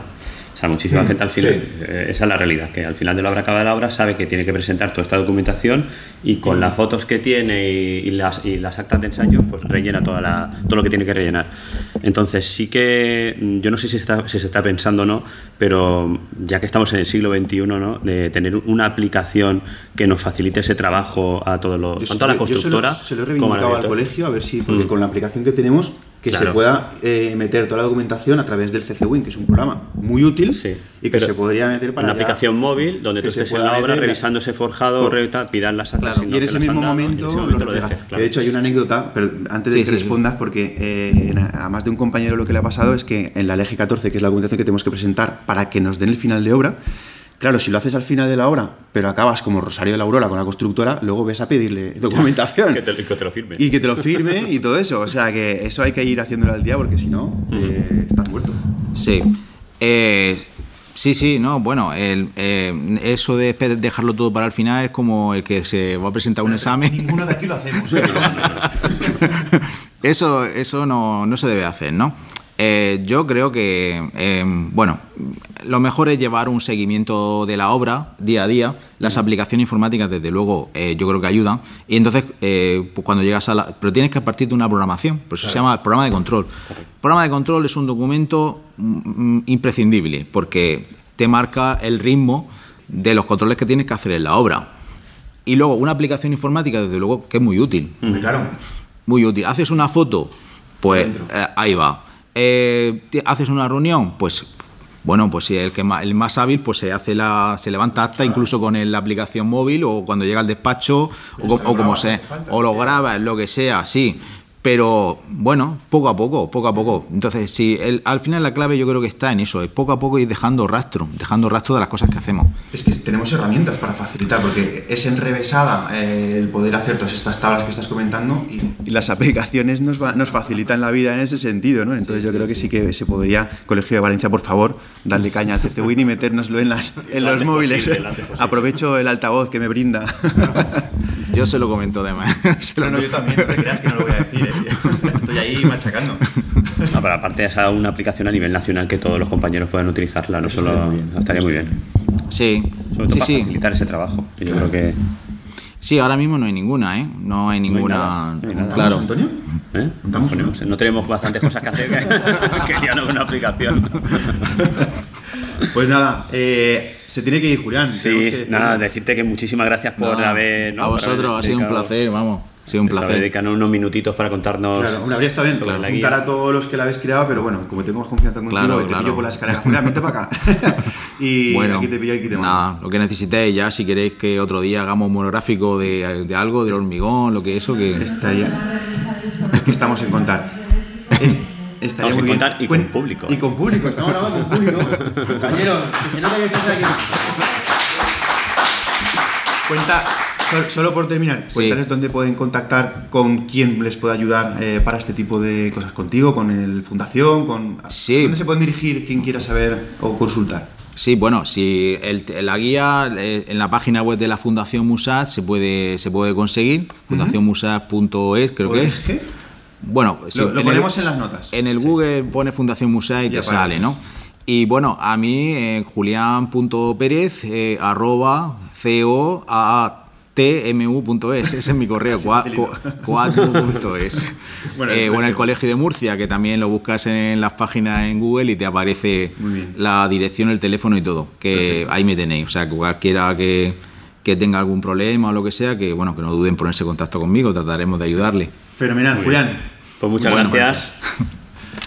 muchísima mm, gente al final, eh, esa es la realidad, que al final de la obra, acaba la obra, sabe que tiene que presentar toda esta documentación y con las fotos que tiene y, las, y las actas de ensayo, pues rellena toda la, todo lo que tiene que rellenar. Entonces sí que, mm, yo no sé si se está, si se está pensando o no, pero ya que estamos en el siglo XXI, ¿no? de tener una aplicación que nos facilite ese trabajo a todos los, tanto a la constructora se lo, he reivindicado al colegio, a ver si, porque mm. con la aplicación que tenemos que se pueda eh, meter toda la documentación a través del CCWin, que es un programa muy útil y que se podría meter para una aplicación móvil donde tú estés en la obra revisando ese forjado, pidan las actas y en ese mismo momento lo, De hecho hay una anécdota, pero antes de que respondas, porque eh, a más de un compañero lo que le ha pasado es que en la ley 14, que es la documentación que tenemos que presentar para que nos den el final de obra, Claro, si lo haces al final de la obra, pero acabas como Rosario de la Aurora con la constructora, luego ves a pedirle [laughs] documentación. que, te, lo firme. Y que te lo firme y todo eso. O sea, que eso hay que ir haciéndolo al día porque si no, eh, estás muerto. Sí. Eh, sí, sí, no, bueno, el, eh, eso de dejarlo todo para el final es como el que se va a presentar un examen. Ninguno de aquí lo hacemos. [laughs] eso eso no, no se debe hacer, ¿no? Eh, yo creo que, em, bueno, lo mejor es llevar un seguimiento de la obra día a día. Las aplicaciones informáticas, desde luego, eh, yo creo que ayudan. Y entonces, eh, pues cuando llegas a la... Pero tienes que partir de una programación, por eso se llama programa de control. Programa de control es un documento mm, mm, imprescindible, porque te marca el ritmo de los controles que tienes que hacer en la obra. Y luego, una aplicación informática, desde luego, que es muy útil. Claro. Muy útil. Haces una foto, pues ahí va eh, haces una reunión, pues bueno, pues si el que más, el más hábil, pues se hace la, se levanta acta incluso con la aplicación móvil o cuando llega al despacho o, o como sea, o lo graba, lo que sea, sí. Pero bueno, poco a poco, poco a poco. Entonces, si el, al final la clave yo creo que está en eso, es poco a poco ir dejando rastro, dejando rastro de las cosas que hacemos. Es que tenemos herramientas para facilitar, porque es enrevesada eh, el poder hacer todas estas tablas que estás comentando y, las aplicaciones nos, nos facilitan la vida en ese sentido, ¿no? Entonces yo creo que sí que se podría, Colegio de Valencia, por favor, darle caña al CCWIN y metérnoslo en, las, en los móviles. Aprovecho el altavoz que me brinda. Yo se lo comento además. [laughs] No, no, yo también, no te creas que no lo voy a decir. ¿eh? [laughs] Estoy ahí machacando. No, pero aparte es una aplicación a nivel nacional que todos los compañeros puedan utilizarla, no solo estaría muy bien. Sí, Sobre todo sí, para sí. facilitar ese trabajo. que Yo creo que. Sí, ahora mismo no hay ninguna, ¿eh? No hay ninguna. nada, no hay nada. Claro. Antonio? ¿eh? Ponemos- no tenemos bastantes cosas que hacer que, [laughs] que ya no una aplicación. [laughs] Pues nada, eh, se tiene que ir, Julián. Sí, que- nada, decirte que muchísimas gracias por No, haber. ¿no? a vosotros, haber ha sido un placer, vamos. Sido un placer. dedicado unos minutitos para contarnos. Claro, hombre, habría estado bien juntar a todos los que la habéis creado, pero bueno, como tengo más confianza contigo, Claro, te claro. pillo por la escalera. Julián, vente para acá. [laughs] y Bueno, aquí te pillo y aquí te mando. nada, lo que necesitéis ya, si queréis que otro día hagamos un monográfico de, de algo, del hormigón, lo que eso, que... Estaría. Es que estamos en contar. Es- estaría Estamos muy en bien. contar y con público. Y con público, estamos grabando con público. [laughs] Compañero, que se nota que estás aquí. Cuenta, sol- solo por terminar, Sí. cuéntales dónde pueden contactar con quién les puede ayudar eh, para este tipo de cosas contigo, con el fundación, con. Sí. ¿Dónde se pueden dirigir quien quiera saber o consultar? Sí, bueno, si el- la guía eh, en la página web de la Fundación Musat se puede, se puede conseguir, fundacionmusat.es creo que es. OSG. Bueno, sí, Lo, lo en el- ponemos en las notas. En el Google pone Fundación Musat y Y te aparece. sale, ¿no? Y bueno, a mí, eh, julián.pérez, eh, arroba coaatmu.es, ese es mi correo, coa- co- coatmu.es. Bueno, eh, bueno, el colegio. De Murcia, que también lo buscas en las páginas en Google y te aparece Muy la dirección, el teléfono y todo, que ahí me tenéis. O sea, que cualquiera que, que tenga algún problema o lo que sea, que bueno, que no duden en ponerse en contacto conmigo, trataremos de ayudarle. Fenomenal, Julián. Pues muchas Bueno, gracias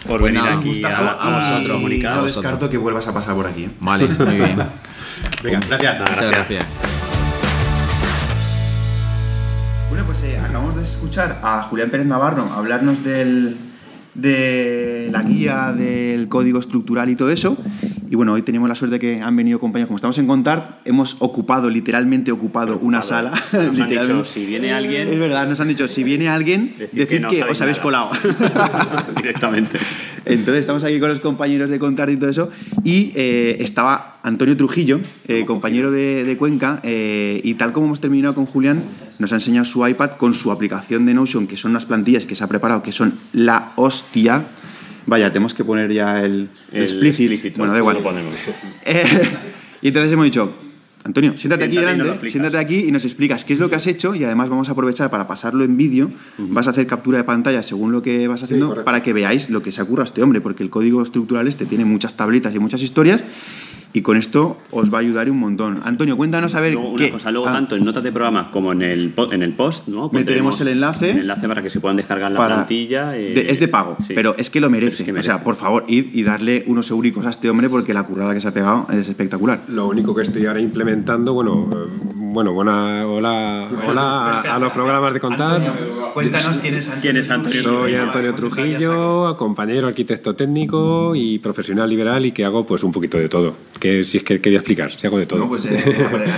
por Bueno, venir aquí a, a vosotros, Mónica. No descarto que vuelvas a pasar por aquí. ¿eh? Vale, muy bien. [laughs] Venga, gracias. Muchas gracias. gracias. Bueno, pues eh, acabamos de escuchar a Julián Pérez Navarro hablarnos del, de la guía, del código estructural y todo eso. Y bueno, hoy tenemos la suerte de que han venido compañeros. Como estamos en Contar, hemos ocupado, literalmente ocupado, una sala. Nos [laughs] han dicho, si viene alguien, Es verdad, nos han dicho, si viene alguien, decid, que no que, os habéis colado. [laughs] directamente. Entonces estamos aquí con los compañeros de Contar y todo eso. Y eh, estaba Antonio Trujillo, eh, compañero de, de Cuenca, eh, y tal como hemos terminado con Julián, nos ha enseñado su iPad con su aplicación de Notion, que son unas plantillas que se ha preparado, que son la hostia. Vaya, tenemos que poner ya el, el explícito, Bueno, da igual. lo ponemos. [laughs] Y entonces hemos dicho, Antonio, siéntate, aquí Siéntate delante, siéntate aquí y nos explicas qué es lo que has hecho y además vamos a aprovechar para pasarlo en vídeo. Vas a hacer captura de pantalla según lo que vas haciendo para que veáis lo que se ocurra a este hombre, porque el código estructural este tiene muchas tablitas y muchas historias y con esto os va a ayudar un montón. Antonio, cuéntanos a ver Luego, una qué... cosa, luego ah, tanto en notas de programa como en el, en el post, ¿no? Meteremos Pondremos el enlace. El enlace para que se puedan descargar la para- plantilla. eh, de- es de pago, sí. pero es que lo merece. Es que O sea, por favor, id y darle unos euricos a este hombre porque la currada que se ha pegado es espectacular. Lo único que estoy ahora implementando, bueno, eh, bueno, buena, hola, hola a, a los programas de contar. Cuéntanos quién es Antonio. ¿Quién es Antonio Soy? Antonio Trujillo, compañero arquitecto técnico y profesional liberal y que hago pues un poquito de todo. Que si es que quería explicar, si hago de todo. No, pues eh,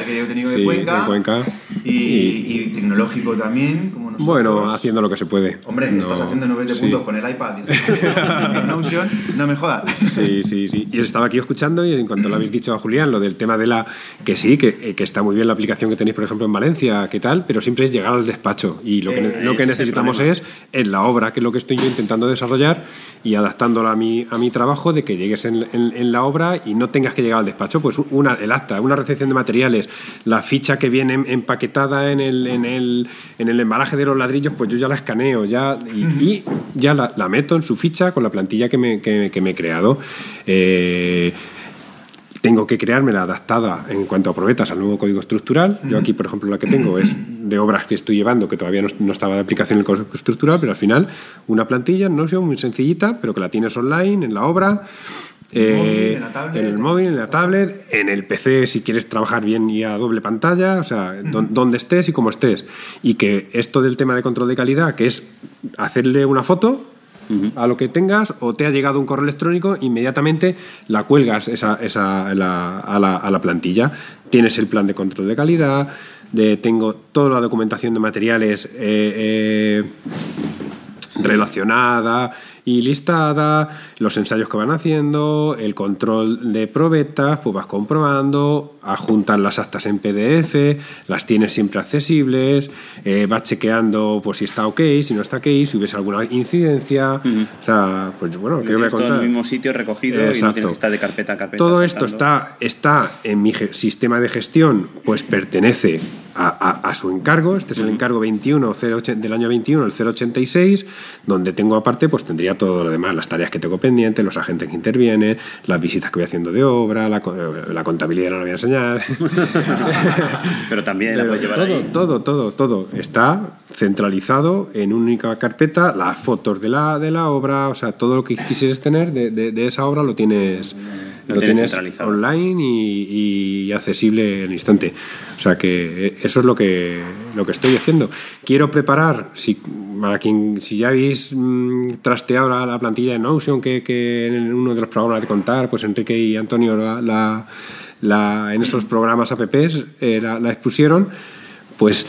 que yo he tenido de [laughs] Sí, Cuenca. de Cuenca. Y, y tecnológico también, como nosotros. bueno, haciendo lo que se puede. Hombre, No, estás haciendo 9 de sí. puntos con el iPad y en Notion, no me jodas. Sí, sí, sí. Y estaba aquí escuchando y en cuanto le habéis dicho a Julián lo del tema de la... Que sí, que, eh, que está muy bien la aplicación que tenéis, por ejemplo, en Valencia, que tal, pero siempre es llegar al despacho. Y lo que, Eh, lo que necesitamos es en la obra, que es lo que estoy yo intentando desarrollar y adaptándolo a mi, a mi trabajo, de que llegues en, en- en la obra y no tengas que llegar al despacho. Pues una, el acta, una recepción de materiales, la ficha que viene empaquetada en el, en el, en el embalaje de los ladrillos, pues yo ya la escaneo ya, y, y ya la, la meto en su ficha con la plantilla que me, que- que me he creado. Eh, tengo que crearme la adaptada en cuanto a probetas al nuevo código estructural. Yo aquí, por ejemplo, la que tengo es de obras que estoy llevando, que todavía no, no estaba de aplicación en el código estructural, pero al final una plantilla, no sé, muy sencillita, pero que la tienes online en la obra Eh, en el móvil, en la tablet, en el PC si quieres trabajar bien y a doble pantalla, o sea, donde estés y como estés. Y que esto del tema de control de calidad, que es hacerle una foto a lo que tengas o te ha llegado un correo electrónico, inmediatamente la cuelgas esa, esa, a, la, a, la, plantilla. Tienes el plan de control de calidad, de, tengo toda la documentación de materiales eh, eh, relacionada, y listada, los ensayos que van haciendo, el control de probetas, pues vas comprobando, adjuntas las actas en PDF, las tienes siempre accesibles, eh, vas chequeando pues, si está ok, si no está ok, si hubiese alguna incidencia. O sea, pues bueno, ¿qué voy a contar? en el mismo sitio recogido y no tienes que estar de carpeta a carpeta. Todo esto está, está en mi sistema de gestión, pues pertenece a, su encargo. Este es el encargo 21 del año 21, el 086, donde tengo aparte, pues tendría todo lo demás, las tareas que tengo pendientes, los agentes que intervienen, las visitas que voy haciendo de obra, la, la contabilidad no la voy a enseñar. [laughs] Pero también la puedes llevar todo, todo, todo, todo está centralizado en única carpeta, las fotos de la, de la obra, o sea, todo lo que quisieras tener de, de esa obra lo tienes lo, tienes, online y, accesible en instante. O sea que eso es lo que, lo que estoy haciendo. Quiero preparar, si, para quien, si ya habéis mm, trasteado la, plantilla de Notion, que, que, en uno de los programas de contar, pues Enrique y Antonio la, la, en esos programas apps eh, la, la expusieron, pues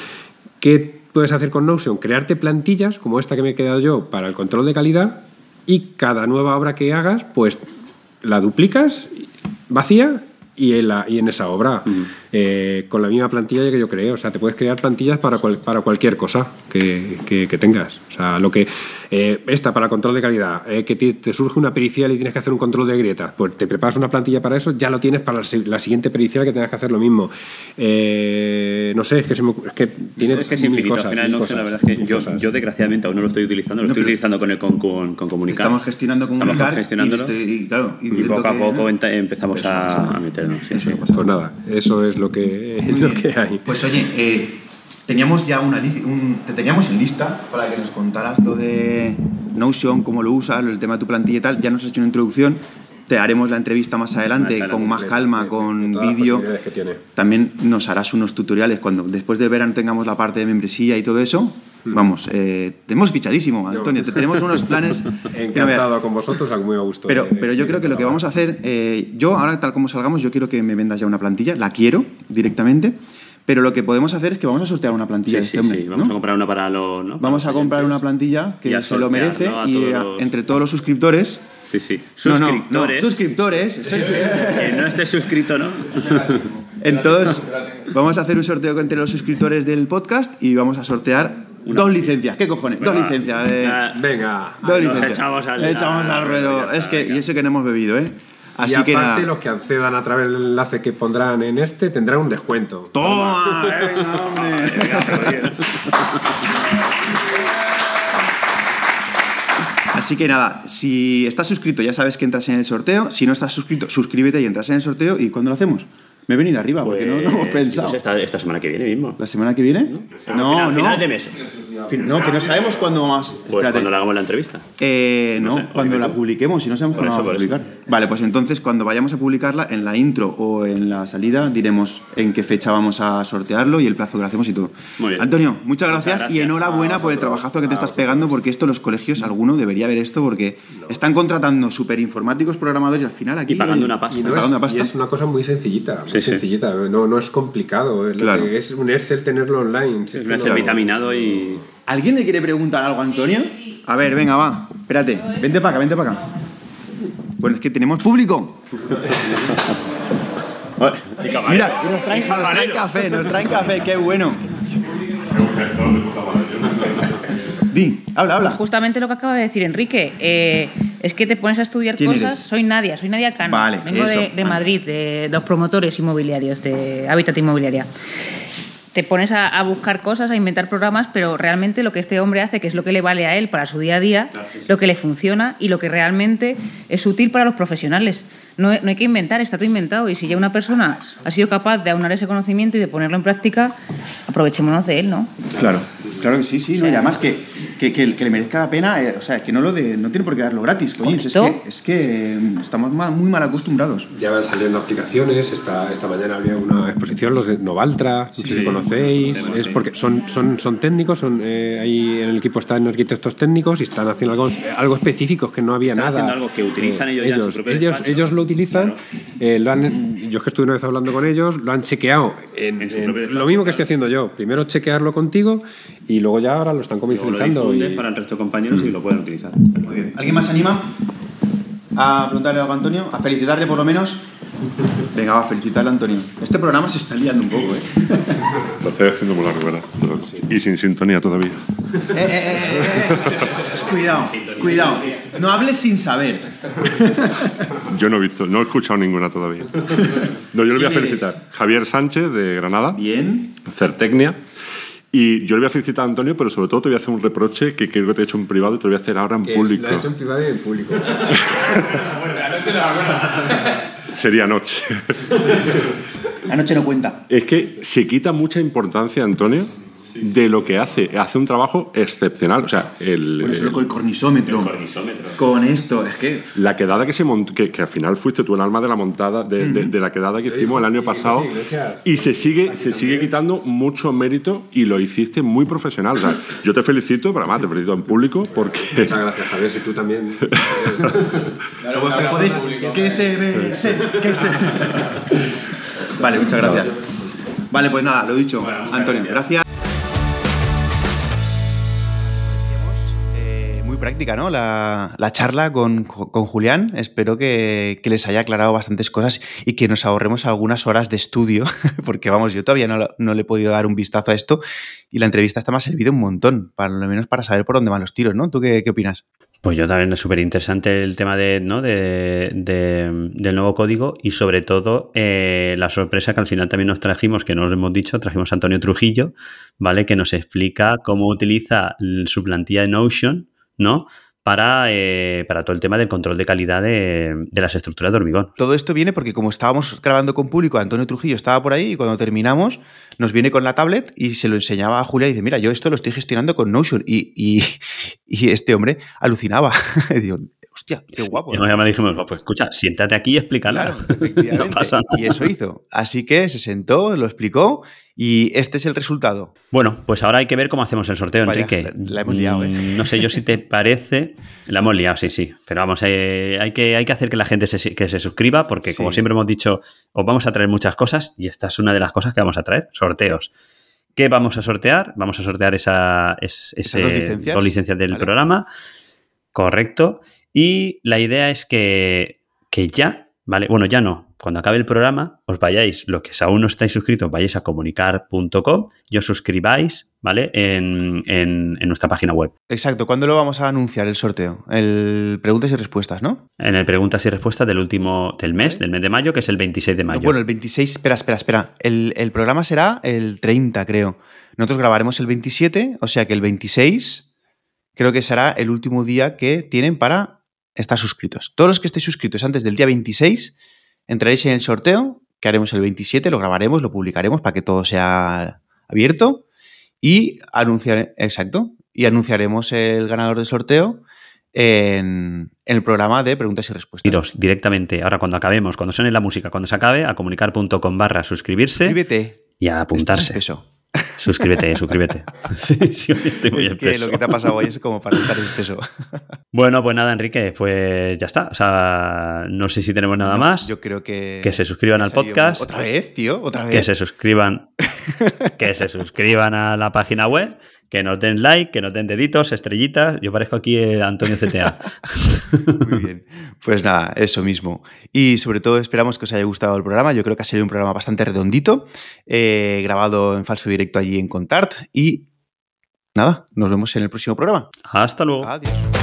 ¿qué puedes hacer con Notion? Crearte plantillas como esta que me he quedado yo para el control de calidad y cada nueva obra que hagas, pues la duplicas vacía y en, la, y en esa obra, eh, con la misma plantilla que yo creé. O sea, te puedes crear plantillas para, para cualquier cosa que, que, tengas. O sea, lo que. Eh, esta para control de calidad, eh, que te, surge una pericial y tienes que hacer un control de grietas, pues te preparas una plantilla para eso, ya lo tienes para la, siguiente pericial que tengas que hacer lo mismo. no sé, es que, se me, es que tiene. Es que es infinito. Al final, no sé, la verdad es que yo, yo, desgraciadamente aún no lo estoy utilizando, lo estoy utilizando con, el, con, con, comunicar. Estamos gestionando comunicar. Estamos Y, claro, y, poco a poco empezamos a, a, meternos. pues nada, eso es lo que lo que hay. Pues oye, eh, teníamos ya una te teníamos en lista para que nos contaras lo de Notion, cómo lo usas, el tema de tu plantilla y tal. Ya nos has hecho una introducción. Te haremos la entrevista más adelante, con más calma, con vídeo. También nos harás unos tutoriales cuando después de verano tengamos la parte de membresía y todo eso. Vamos, eh, te hemos fichadísimo, Antonio. Te tenemos unos planes. [laughs] Encantado con vosotros, muy a gusto. Pero, pero yo creo que lo que vamos a hacer, eh, yo ahora tal como salgamos, yo quiero que me vendas ya una plantilla, la quiero directamente. Pero lo que podemos hacer es que vamos a sortear una plantilla sí, este sí, vamos a comprar una para los. ¿no? Vamos a comprar una plantilla que se lo merece y entre todos los suscriptores. Sí, sí. Suscriptores. suscriptores. [laughs] que no esté suscrito, ¿no? Entonces, vamos a hacer un sorteo entre los suscriptores del podcast y vamos a sortear Dos licencias, ¿qué cojones? dos licencias. Venga, dos licencias. Echamos al, echamos al ruedo. Es que, y eso que no hemos bebido, ¿eh? Así y aparte, los que accedan a través del enlace que pondrán en este tendrán un descuento. ¡Toma! Venga, hombre. [laughs] Así que nada, si estás suscrito ya sabes que entras en el sorteo. Si no estás suscrito, suscríbete y entras en el sorteo. ¿Y cuándo lo hacemos? Me he venido arriba porque no, lo hemos pues, pensado. esta, esta, semana que viene mismo. ¿La semana que viene? No, no. Final, de mes. No, que no sabemos cuándo más. Pues cuando le hagamos la entrevista. Eh, no, cuando la publiquemos, si no sabemos cuándo vamos a publicar. Vale, pues entonces cuando vayamos a publicarla, en la intro o en la salida, diremos en qué fecha vamos a sortearlo y el plazo que lo hacemos y todo. Muy bien. Antonio, muchas gracias, y enhorabuena por el trabajazo que te estás pegando, porque esto los colegios, alguno debería ver esto, porque están contratando súper informáticos, programadores y al final aquí. Y pagando una pasta. Y, es, una cosa muy sencillita. Muy sencillita no, no es complicado. Es, es un Excel tenerlo online. Es un Excel vitaminado y. ¿Alguien le quiere preguntar algo a Antonio? A ver, venga, va. Espérate. Vente para acá, vente para acá. Bueno, es que tenemos público. Mira, nos traen, nos traen café, nos traen café, qué bueno. Di, habla, habla. Justamente lo que acaba de decir Enrique. Eh, es que te pones a estudiar cosas. Soy Nadia, soy Nadia Cano. Vengo de, Madrid, de los promotores inmobiliarios, de Habitat Inmobiliaria. Te pones a, buscar cosas, a inventar programas, pero realmente lo que este hombre hace, que es lo que le vale a él para su día a día, lo que le funciona y lo que realmente es útil para los profesionales. No, no, hay que inventar, está todo inventado. Y si ya una persona ha sido capaz de aunar ese conocimiento y de ponerlo en práctica, aprovechémonos de él, ¿no? Claro, claro que sí, sí. ¿no? Y además que que, que, le merezca la pena, eh, o sea, que no lo de, no tiene por qué darlo gratis, coño, es que, es que mm, estamos muy mal acostumbrados. Ya van saliendo aplicaciones, esta, esta mañana había una exposición, los de Novaltra, no sé si conocéis, es porque son, son, son técnicos, son, eh, ahí en el equipo están arquitectos técnicos y están haciendo algo, algo específico que no había nada. algo que utilizan ellos, ellos, ellos, ellos, lo utilizan, lo han, yo que estuve una vez hablando con ellos, lo han chequeado en, lo mismo que estoy haciendo yo, primero chequearlo contigo y luego ya ahora lo están comercializando para el resto de compañeros y lo pueden utilizar. Muy bien. ¿Alguien más se anima a preguntarle a Antonio? ¿A felicitarle por lo menos? Venga, va, a felicitarle a Antonio. Este programa se está liando un poco, ¿eh? Lo estoy haciendo muy largo, ¿verdad? Y sin sintonía todavía. Eh, eh, eh, cuidado, cuidado. No hables sin saber. Yo no he visto, no he escuchado ninguna todavía. No, yo le voy a felicitar. Javier Sánchez, de Granada. Bien. Certecnia. Y yo le voy a felicitar a Antonio, pero sobre todo te voy a hacer un reproche que creo que te he hecho en privado y te lo voy a hacer ahora en público. Lo he hecho en privado y en público. [laughs] Sería noche. La noche no cuenta. Es que se quita mucha importancia, Antonio, de lo que hace. Hace un trabajo excepcional. O sea, el, bueno, solo con el cornisómetro. Con esto, es que. La quedada que se montó, que, al final fuiste tú el alma de la montada, de, la quedada que hicimos el año pasado. Y se sigue, se sigue quitando mucho mérito y lo hiciste muy profesional. O sea, yo te felicito, pero además te felicito en público porque. [laughs] Muchas gracias, Javier, si tú también. [laughs] ¿Qué se ve? ¿Qué [laughs] se... Vale, muchas gracias. Vale, pues nada, lo dicho. Antonio, gracias. Práctica, ¿no? La, charla con, Julián. Espero que, les haya aclarado bastantes cosas y que nos ahorremos algunas horas de estudio, [laughs] porque vamos, yo todavía no, le he podido dar un vistazo a esto y la entrevista está me ha servido un montón, para lo menos para saber por dónde van los tiros, ¿no? ¿Tú qué, opinas? Pues yo también es súper interesante el tema de, ¿no? de, del nuevo código y sobre todo eh, la sorpresa que al final también nos trajimos, que no os hemos dicho, trajimos a Antonio Trujillo, ¿vale? Que nos explica cómo utiliza su plantilla de Notion ¿no? Para, eh, para, todo el tema del control de calidad de, las estructuras de hormigón. Todo esto viene porque como estábamos grabando con público, Antonio Trujillo estaba por ahí y cuando terminamos nos viene con la tablet y se lo enseñaba a Julia y dice, mira, yo esto lo estoy gestionando con Notion y, [laughs] este hombre alucinaba. [laughs] hostia, qué guapo. Y me dijimos, pues escucha, siéntate aquí y explícalo. [laughs] no pasa nada. Y eso hizo. Así que se sentó, lo explicó y este es el resultado. Bueno, pues ahora hay que ver cómo hacemos el sorteo, Enrique. La hemos liado, ¿eh? Mm, no sé yo si te [laughs] parece. La hemos liado, sí, sí. Pero vamos, eh, hay, que, hay que hacer que la gente se, que se suscriba, porque como siempre hemos dicho, os vamos a traer muchas cosas y esta es una de las cosas que vamos a traer: sorteos. ¿Qué vamos a sortear? Vamos a sortear esa, dos licencias, del programa. Correcto. Y la idea es que, que ya, ¿vale? Bueno, ya no cuando acabe el programa, os vayáis, lo que aún no estáis suscritos, vayáis a comunicar.com y os suscribáis, ¿vale? En, nuestra página web. Exacto. ¿Cuándo lo vamos a anunciar el sorteo? El preguntas y respuestas, ¿no? En el preguntas y respuestas del último, del mes, del mes de mayo, que es el 26 de mayo. Bueno, el 26, espera, espera, espera. El, el programa será el 30, creo. Nosotros grabaremos el 27, o sea que el 26 creo que será el último día que tienen para estar suscritos. Todos los que estéis suscritos antes del día 26 entraréis en el sorteo que haremos el 27, lo grabaremos, lo publicaremos para que todo sea abierto y anunciar, exacto, y anunciaremos el ganador del sorteo en, el programa de preguntas y respuestas. Iros directamente, ahora cuando acabemos, cuando suene la música, cuando se acabe, a comunicar.com barra suscribirse. Suscríbete. Y a apuntarse. Suscríbete, [laughs] suscríbete. [laughs] Sí, sí, estoy muy es que lo que te ha pasado hoy es como para estar espeso. [laughs] Bueno, pues nada, Enrique, pues ya está. O sea, no sé si tenemos nada más. Yo creo que. Que se suscriban al podcast. Otra vez, tío, otra vez. Que se suscriban. que se suscriban a la página web que nos den like, que nos den deditos, estrellitas. Yo parezco aquí el Antonio CTA. [laughs] Muy bien. Pues nada, eso mismo. Y sobre todo esperamos que os haya gustado el programa. Yo creo que ha sido un programa bastante redondito, eh, grabado en falso directo allí en Contart. Y nada, nos vemos en el próximo programa. Hasta luego. Adiós.